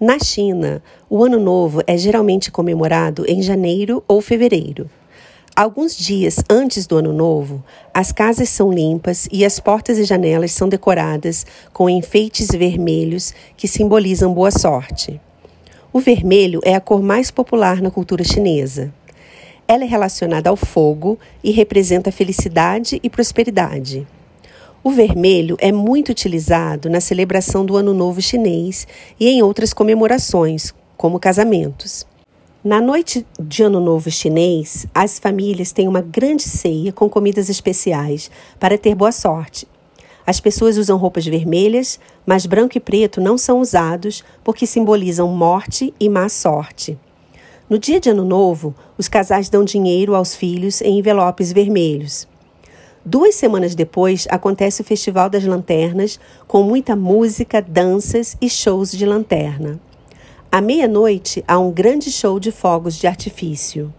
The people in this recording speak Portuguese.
Na China, o Ano Novo é geralmente comemorado em janeiro ou fevereiro. Alguns dias antes do Ano Novo, as casas são limpas e as portas e janelas são decoradas com enfeites vermelhos que simbolizam boa sorte. O vermelho é a cor mais popular na cultura chinesa. Ela é relacionada ao fogo e representa felicidade e prosperidade. O vermelho é muito utilizado na celebração do Ano Novo Chinês e em outras comemorações, como casamentos. Na noite de Ano Novo Chinês, as famílias têm uma grande ceia com comidas especiais para ter boa sorte. As pessoas usam roupas vermelhas, mas branco e preto não são usados porque simbolizam morte e má sorte. No dia de Ano Novo, os casais dão dinheiro aos filhos em envelopes vermelhos. Duas semanas depois, acontece o Festival das Lanternas, com muita música, danças e shows de lanterna. À meia-noite, há um grande show de fogos de artifício.